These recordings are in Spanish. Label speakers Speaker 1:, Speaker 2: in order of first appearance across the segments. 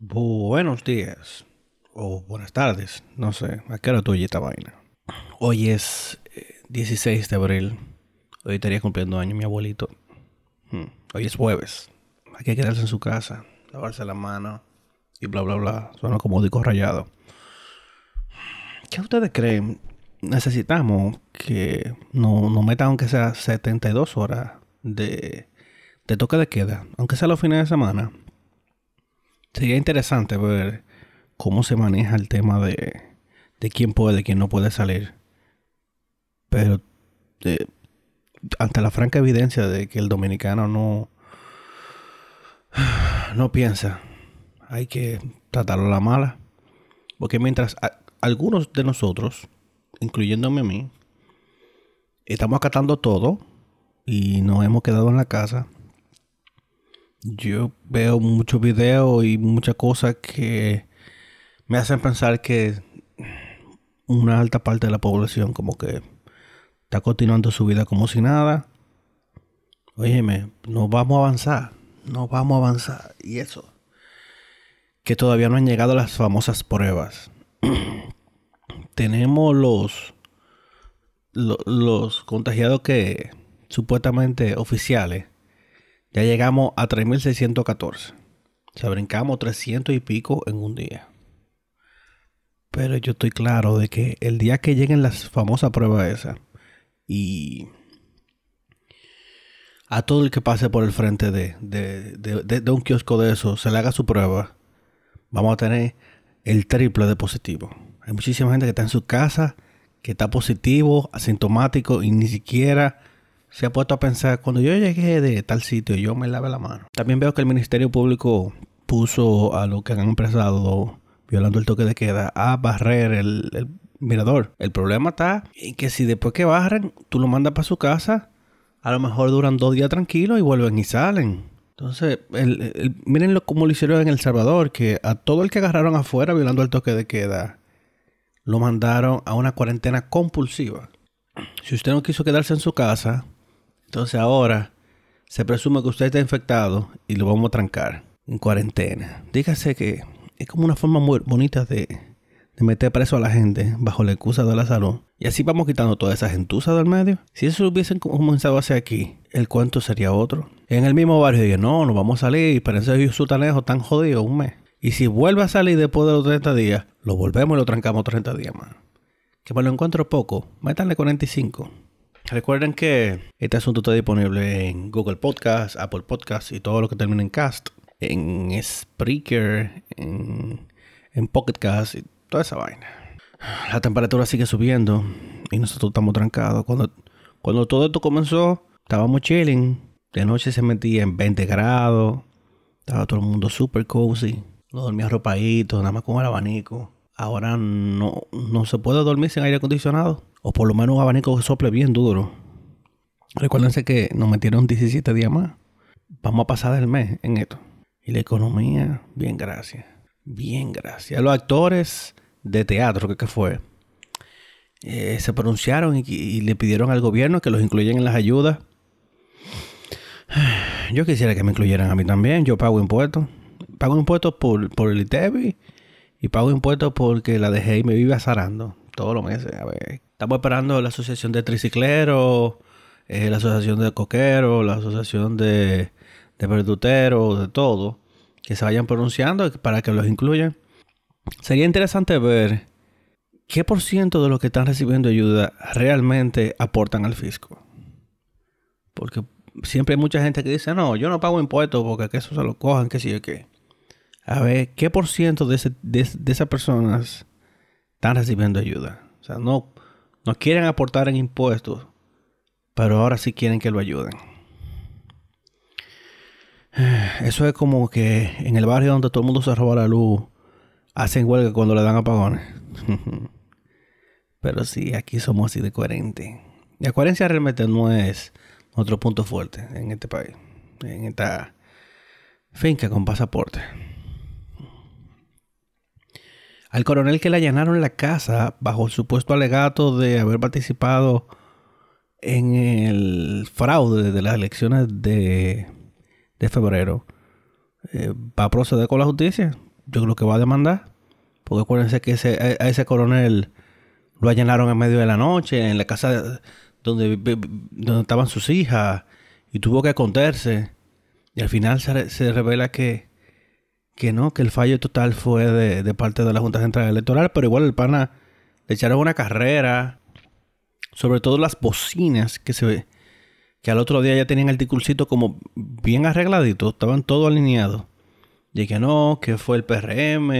Speaker 1: Buenos días. O buenas tardes. No sé. ¿A qué hora tú esta vaina? Hoy es 16 eh, de abril. Hoy estaría cumpliendo año mi abuelito. Hmm. Hoy es jueves. Hay que quedarse en su casa. Lavarse la mano. Y bla, bla, bla. Suena como disco rayado. ¿Qué ustedes creen? Necesitamos que nos no metan aunque sea 72 horas de, de toque de queda. Aunque sea los fines de semana Sería interesante ver cómo se maneja el tema de, de quién puede, quién no puede salir. Pero eh, ante la franca evidencia de que el dominicano no, no piensa, hay que tratarlo a la mala. Porque mientras algunos de nosotros, incluyéndome a mí, estamos acatando todo y nos hemos quedado en la casa, yo veo muchos videos y muchas cosas que me hacen pensar que una alta parte de la población como que está continuando su vida como si nada. Óyeme, no vamos a avanzar, no vamos a avanzar. Y eso, que todavía no han llegado las famosas pruebas. Tenemos los, los, los contagiados que supuestamente oficiales ya llegamos a 3.614. O sea, brincamos 300 y pico en un día. Pero yo estoy claro de que el día que lleguen las famosas pruebas esas y a todo el que pase por el frente de, de, un kiosco de eso se le haga su prueba, vamos a tener el triple de positivo. Hay muchísima gente que está en su casa, que está positivo, asintomático y ni siquiera se ha puesto a pensar, cuando yo llegué de tal sitio, yo me lave la mano. También veo que el Ministerio Público puso a lo que han empresado violando el toque de queda a barrer el, mirador. El problema está en que si después que barren, tú lo mandas para su casa, a lo mejor duran dos días tranquilos y vuelven y salen. Entonces, miren cómo lo hicieron en El Salvador, que a todo el que agarraron afuera violando el toque de queda, lo mandaron a una cuarentena compulsiva. Si usted no quiso quedarse en su casa, entonces ahora se presume que usted está infectado y lo vamos a trancar en cuarentena. Dígase que es como una forma muy bonita de, meter preso a la gente bajo la excusa de la salud. Y así vamos quitando toda esa gentuza del medio. Si eso lo hubiesen comenzado a hacer aquí, el cuento sería otro. En el mismo barrio dije, no, nos vamos a salir, pero ese sutanejo tan jodido un mes. Y si vuelve a salir después de los 30 días, lo volvemos y lo trancamos 30 días más. Que me lo encuentro poco, métanle 45. Recuerden que este asunto está disponible en Google Podcast, Apple Podcast y todo lo que termine en Cast, en Spreaker, en, en Pocket Cast y toda esa vaina. La temperatura sigue subiendo y nosotros estamos trancados. Cuando, cuando todo esto comenzó, estábamos chilling. De noche se metía en 20 grados. Estaba todo el mundo super cozy. No dormía arropadito, nada más con el abanico. Ahora no, no se puede dormir sin aire acondicionado. O por lo menos un abanico que sople bien duro. Recuérdense que nos metieron 17 días más. Vamos a pasar el mes en esto. Y la economía, bien gracias. Bien gracias. Los actores de teatro, que, fue, eh, se pronunciaron y, le pidieron al gobierno que los incluyan en las ayudas. Yo quisiera que me incluyeran a mí también. Yo pago impuestos. Pago impuestos por, por el ITEBI y pago impuestos porque la dejé y me vive azarando todos los meses. A ver, Estamos esperando la asociación de tricicleros, eh, la asociación de coqueros, la asociación de, de verduteros, de todo, que se vayan pronunciando para que los incluyan. Sería interesante ver qué por ciento de los que están recibiendo ayuda realmente aportan al fisco. Porque siempre hay mucha gente que dice, no, yo no pago impuestos porque eso se lo cojan, que sí o qué. A ver, ¿qué por ciento de, de esas personas están recibiendo ayuda? O sea, no, no quieren aportar en impuestos, pero ahora sí quieren que lo ayuden. Eso es como que en el barrio donde todo el mundo se roba la luz, hacen huelga cuando le dan apagones. Pero sí, aquí somos así de coherentes. La coherencia realmente no es otro punto fuerte en este país, en esta finca con pasaporte. Al coronel que le allanaron la casa bajo el supuesto alegato de haber participado en el fraude de las elecciones de, febrero, eh, va a proceder con la justicia. yo creo que va a demandar. Porque acuérdense que ese, a ese coronel lo allanaron en medio de la noche, en la casa donde, donde estaban sus hijas, y tuvo que esconderse. Y al final se, revela que, que no, que el fallo total fue de, de, parte de la Junta Central Electoral, pero igual el pana le echaron una carrera, sobre todo las bocinas que se que al otro día ya tenían el ticulcito como bien arregladito, estaban todos alineados. Y que no, que fue el PRM,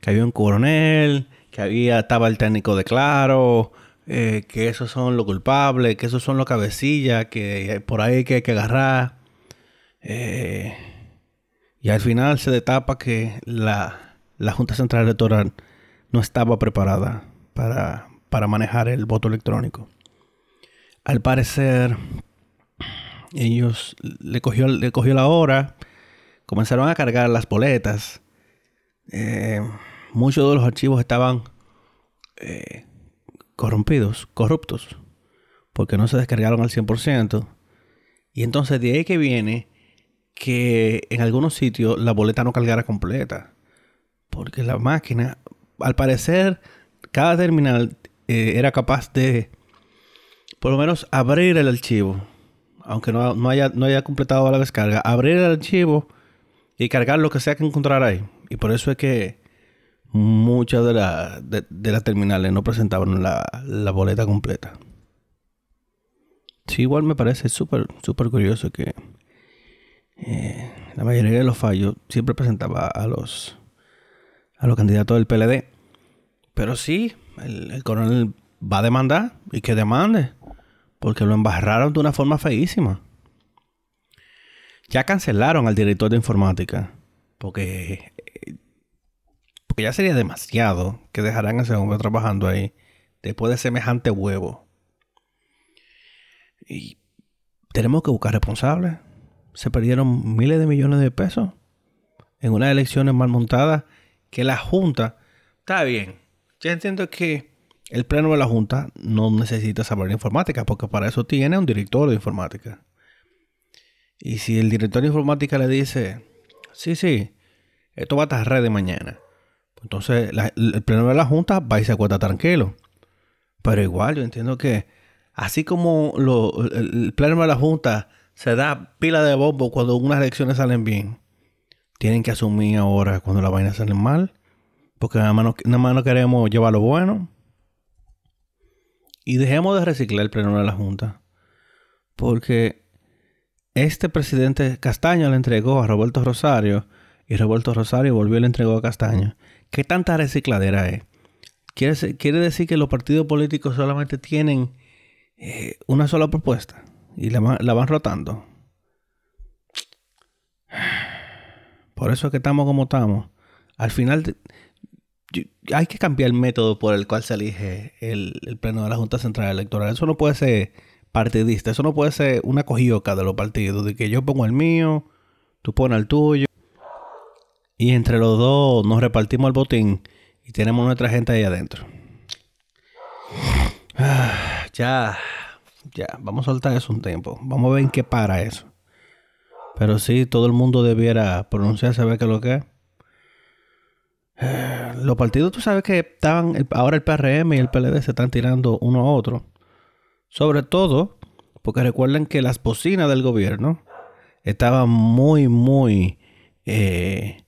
Speaker 1: que había un coronel, que había, estaba el técnico de Claro, eh, que esos son los culpables, que esos son los cabecillas, que por ahí que hay que agarrar. Eh, y al final se detapa que la, la, Junta Central Electoral no estaba preparada para, para manejar el voto electrónico. Al parecer, ellos le cogió, le cogió la hora, comenzaron a cargar las boletas. Eh, muchos de los archivos estaban eh, corrompidos, corruptos, porque no se descargaron al 100%. Y entonces de ahí que viene que en algunos sitios la boleta no cargara completa. Porque la máquina, al parecer, cada terminal eh, era capaz de, por lo menos, abrir el archivo aunque no, haya, no haya completado la descarga, abrir el archivo y cargar lo que sea que encontrar ahí. Y por eso es que muchas de, las terminales no presentaban la, boleta completa. Sí, igual me parece súper, súper curioso que eh, la mayoría de los fallos siempre presentaba a los, a los candidatos del PLD. Pero sí, el, el coronel va a demandar y que demande. Porque lo embarraron de una forma feísima. Ya cancelaron al director de informática. Porque, porque ya sería demasiado que dejaran a ese hombre trabajando ahí. Después de semejante huevo. Y tenemos que buscar responsables. Se perdieron miles de millones de pesos en unas elecciones mal montadas que la Junta... Está bien. Ya entiendo que el pleno de la Junta no necesita saber informática porque para eso tiene un director de informática. Y si el director de informática le dice, sí, sí, esto va a estar red de mañana, pues entonces el pleno de la Junta va y se acuesta tranquilo. Pero igual yo entiendo que así como el, pleno de la Junta se da pila de bombo cuando unas elecciones salen bien, tienen que asumir ahora cuando la vaina salen mal, porque nada más nada más no queremos llevar lo bueno. Y dejemos de reciclar el pleno de la Junta. Porque este presidente Castaño le entregó a Roberto Rosario y Roberto Rosario volvió y le entregó a Castaño. ¿Qué tanta recicladera es? Quiere, decir que los partidos políticos solamente tienen eh, una sola propuesta y la, van rotando. Por eso es que estamos como estamos. Al final hay que cambiar el método por el cual se elige el, pleno de la Junta Central Electoral. Eso no puede ser partidista, eso no puede ser una cogioca de los partidos, de que yo pongo el mío, tú pones el tuyo, y entre los dos nos repartimos el botín y tenemos nuestra gente ahí adentro. ya, ya, vamos a soltar eso un tiempo. Vamos a ver en qué para eso. Pero sí, todo el mundo debiera pronunciarse a ver qué es lo que es. Los partidos, tú sabes que estaban, ahora el PRM y el PLD se están tirando uno a otro. Sobre todo porque recuerden que las bocinas del gobierno estaban muy, muy eh,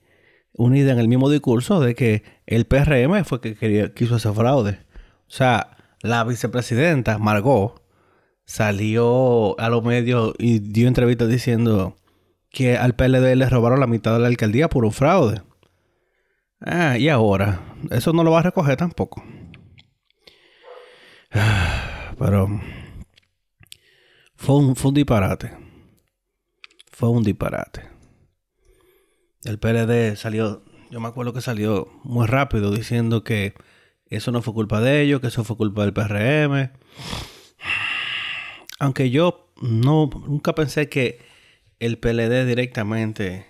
Speaker 1: unidas en el mismo discurso de que el PRM fue que quería, quiso hacer fraude. O sea, la vicepresidenta Margot salió a los medios y dio entrevistas diciendo que al PLD le robaron la mitad de la alcaldía por un fraude. Ah, y ahora, eso no lo va a recoger tampoco. Pero fue un, fue un disparate. Fue un disparate. El PLD salió, yo me acuerdo que salió muy rápido diciendo que eso no fue culpa de ellos, que eso fue culpa del PRM. Aunque yo no, nunca pensé que el PLD directamente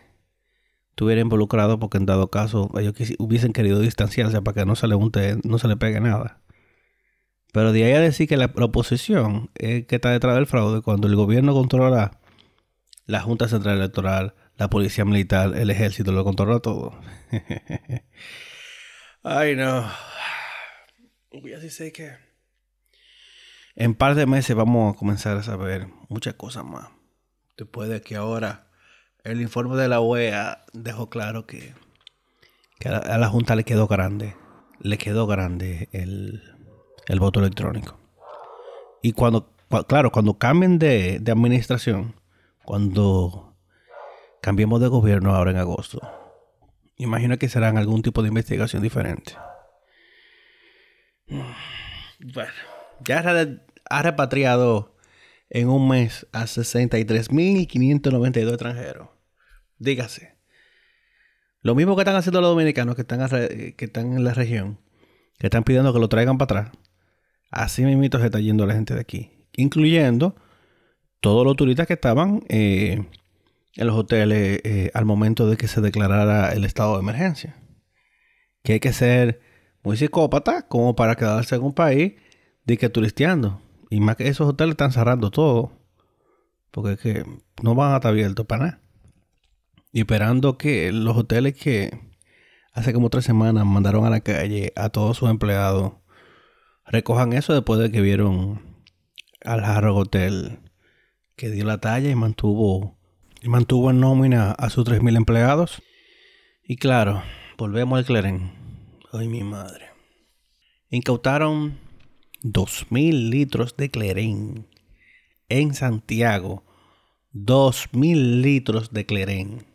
Speaker 1: estuviera involucrado porque en dado caso ellos hubiesen querido distanciarse para que no se le no se le pegue nada. Pero de ahí a decir que la, oposición que está detrás del fraude cuando el gobierno controla la Junta Central Electoral, la policía militar, el ejército lo controla todo. Ay, no. Voy así sé que en par de meses vamos a comenzar a saber muchas cosas más. Después de que ahora el informe de la OEA dejó claro que, a, la, Junta le quedó grande, le quedó grande el, voto electrónico. Y cuando, claro, cuando cambien de, de administración, cuando cambiemos de gobierno ahora en agosto. Imagino que serán algún tipo de investigación diferente. Bueno, ya ha repatriado en un mes a 63.592 extranjeros. Dígase. Lo mismo que están haciendo los dominicanos que están, que están en la región, que están pidiendo que lo traigan para atrás. Así mismo se está yendo la gente de aquí. Incluyendo todos los turistas que estaban eh, en los hoteles eh, al momento de que se declarara el estado de emergencia. Que hay que ser muy psicópata como para quedarse en un país de que turisteando. Y más que esos hoteles están cerrando todo. Porque es que no van a estar abiertos para nada. Y esperando que los hoteles que hace como tres semanas mandaron a la calle a todos sus empleados recojan eso después de que vieron al Harrow Hotel que dio la talla y mantuvo y mantuvo en nómina a sus 3.000 empleados. Y claro, volvemos al Cleren. Ay, mi madre. Incautaron 2.000 litros de Cleren en Santiago. 2.000 litros de Cleren.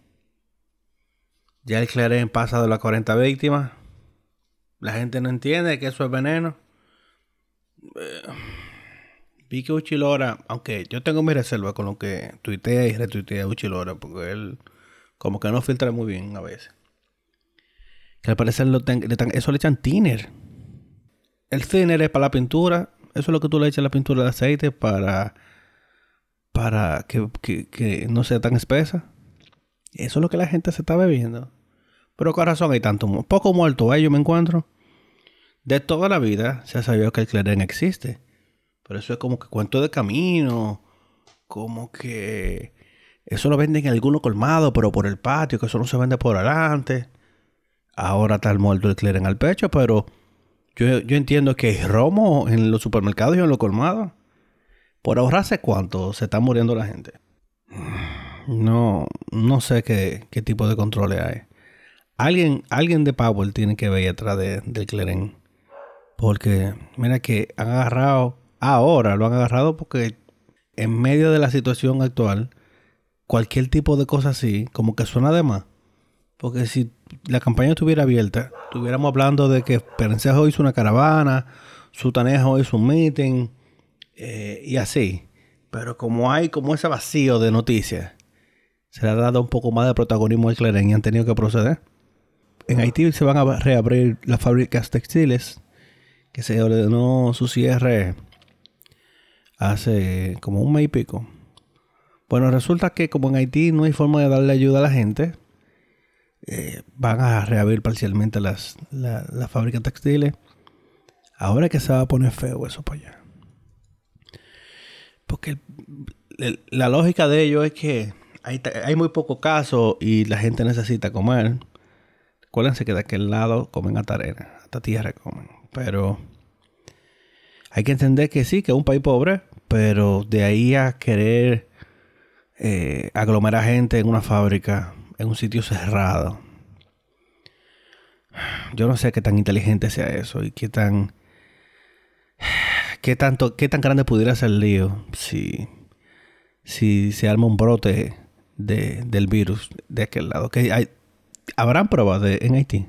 Speaker 1: Ya el Cleren pasa de las 40 víctimas. La gente no entiende que eso es veneno. Eh, Vi que Uchilora, aunque yo tengo mi reserva con lo que tuitea y retuitea Uchilora, porque él como que no filtra muy bien a veces. Que al parecer lo eso le echan thinner. El thinner es para la pintura. Eso es lo que tú le echas a la pintura de aceite para, para que, no sea tan espesa. Eso es lo que la gente se está bebiendo. Pero con razón hay tanto, poco muerto, ¿eh? yo me encuentro. De toda la vida se ha sabido que el cleren existe. Pero eso es como que cuento de camino. Como que eso lo venden en alguno colmado, pero por el patio, que eso no se vende por adelante. Ahora está el muerto el cleren al pecho, pero yo, yo entiendo que romo en los supermercados y en los colmados. Por ahorrarse cuánto se está muriendo la gente. No, no sé qué, qué tipo de controles hay. Alguien, alguien de Powell tiene que ver atrás de, del cleren. Porque, mira que han agarrado Ahora lo han agarrado porque en medio de la situación actual, cualquier tipo de cosa así, como que suena de más. Porque si la campaña estuviera abierta, estuviéramos hablando de que Perencejo hizo una caravana, Sutanejo hizo un meeting eh, y así. Pero como hay como ese vacío de noticias, se le ha dado un poco más de protagonismo al Cleren y han tenido que proceder. En Haití se van a reabrir las fábricas textiles, que se ordenó su cierre hace como un mes y pico. Bueno, resulta que como en Haití no hay forma de darle ayuda a la gente, eh, van a reabrir parcialmente las, fábricas textiles. Ahora que se va a poner feo eso para allá. Porque la lógica de ello es que hay, hay, muy poco caso y la gente necesita comer. Acuérdense que de aquel lado comen hasta arena, hasta tierra comen. Pero hay que entender que sí, que es un país pobre, pero de ahí a querer eh, aglomerar gente en una fábrica, en un sitio cerrado. Yo no sé qué tan inteligente sea eso y qué tan. qué tanto, qué tan grande pudiera ser el lío si, si se arma un brote del virus de aquel lado. Que habrán pruebas de, en Haití.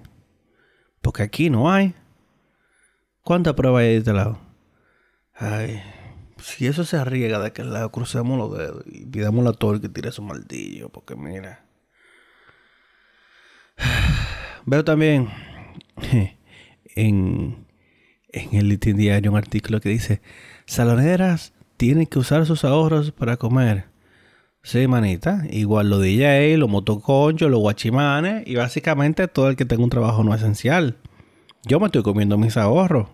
Speaker 1: Porque aquí no hay. ¿Cuántas pruebas hay de este lado? Ay, si eso se arriesga de aquel lado, crucemos los dedos y pidamos a la que tire su maldillo, porque mira. Veo también en, en el litín diario un artículo que dice: Saloneras tienen que usar sus ahorros para comer. Sí, manita. Igual los DJ, los motoconchos, los guachimanes y básicamente todo el que tenga un trabajo no esencial. Yo me estoy comiendo mis ahorros.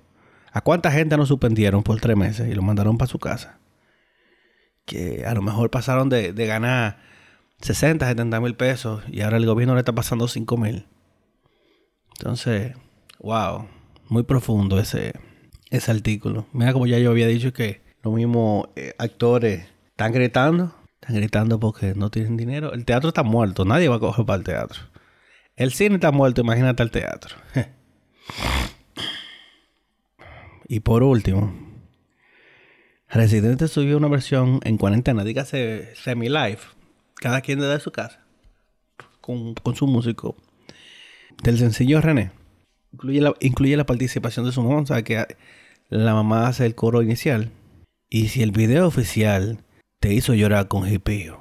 Speaker 1: ¿A cuánta gente nos suspendieron por tres meses y lo mandaron para su casa? Que a lo mejor pasaron de, ganar 60, 70 mil pesos y ahora el gobierno le está pasando 5 mil. Entonces, wow, muy profundo ese, ese artículo. Mira como ya yo había dicho que los mismos eh, actores están gritando, están gritando porque no tienen dinero. El teatro está muerto, nadie va a coger para el teatro. El cine está muerto, imagínate el teatro. y por último, Residente subió una versión en cuarentena, dígase semi-live, cada quien desde su casa, con, su músico, del sencillo René. Incluye la, incluye la participación de su mamá, que la mamá hace el coro inicial. Y si el video oficial te hizo llorar con hipío,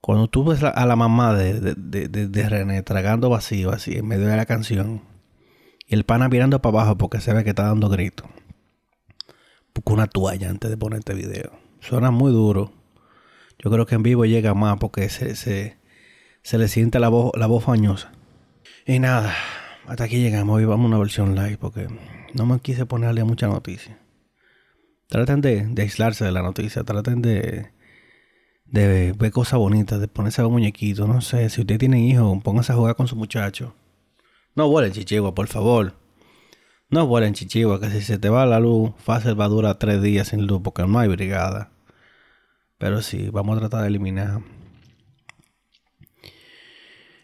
Speaker 1: cuando tú ves a la mamá de, de, René tragando vacío así en medio de la canción, y el pana mirando para abajo porque se ve que está dando gritos, busca una toalla antes de poner este video. Suena muy duro. Yo creo que en vivo llega más porque se, se, se le siente la voz, la voz fañosa. Y nada, hasta aquí llegamos. Hoy vamos a una versión live porque no me quise ponerle mucha noticia. Traten de, aislarse de la noticia. Traten de, de ver cosas bonitas, de ponerse a ver muñequitos. No sé, si usted tiene hijos, póngase a jugar con su muchacho. No vuelen chichigua, por favor. No vuelen chichigua, que si se te va la luz, fácil va a durar tres días sin luz porque no hay brigada. Pero sí, vamos a tratar de eliminar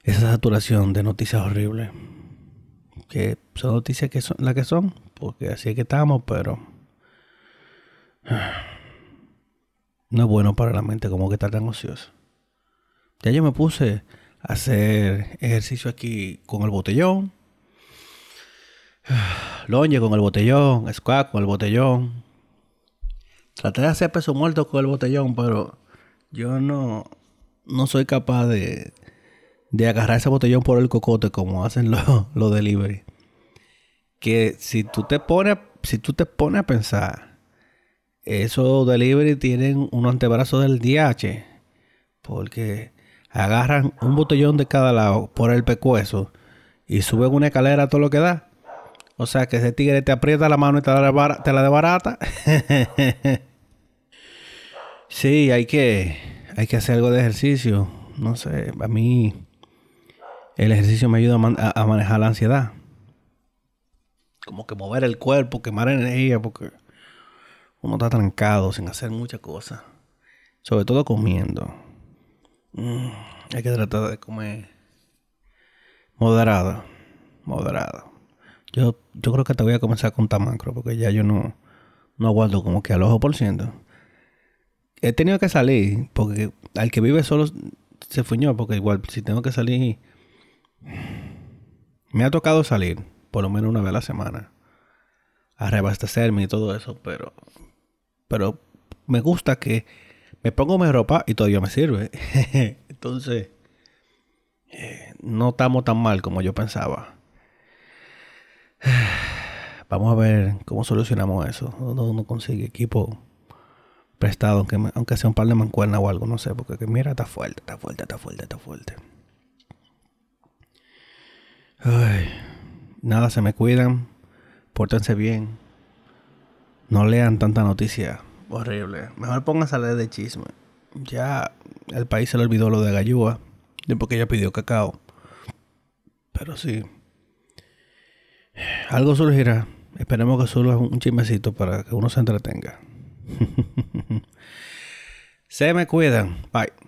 Speaker 1: esa saturación de noticias horribles que son noticias que son las que son, porque así es que estamos, pero no es bueno para la mente como que estar tan ocioso. Ya yo me puse a hacer ejercicio aquí con el botellón, longe con el botellón, squat con el botellón. Traté de hacer peso muerto con el botellón, pero yo no, no soy capaz de, de agarrar ese botellón por el cocote como hacen los, los delivery. Que si tú te pones, si tú te pones a pensar, esos delivery tienen un antebrazo del DH. Porque agarran un botellón de cada lado por el pecueso y suben una escalera todo lo que da. O sea que ese tigre te aprieta la mano y te la, te la debarata. sí, hay que, hay que hacer algo de ejercicio. No sé, a mí el ejercicio me ayuda a, manejar la ansiedad. Como que mover el cuerpo, quemar energía, porque uno está trancado sin hacer muchas cosas. Sobre todo comiendo. Mm, hay que tratar de comer moderado. Moderado. Yo, yo creo que te voy a comenzar con tamacro, porque ya yo no, no aguanto como que al ojo por ciento. He tenido que salir, porque al que vive solo se fuñó, porque igual si tengo que salir me ha tocado salir, por lo menos una vez a la semana, a reabastecerme y todo eso, pero, pero me gusta que me pongo mi ropa y todavía me sirve. Entonces, eh, no estamos tan mal como yo pensaba. Vamos a ver cómo solucionamos eso. Uno, consigue equipo prestado, aunque, aunque sea un par de mancuernas o algo, no sé, porque mira, está fuerte, está fuerte, está fuerte, está fuerte. Ay, nada, se me cuidan. Pórtense bien. No lean tanta noticia horrible. Mejor pónganse a leer de chisme. Ya el país se le olvidó lo de Gallúa. Porque ella pidió cacao. Pero sí. Algo surgirá. Esperemos que es un chismecito para que uno se entretenga. se me cuidan. Bye.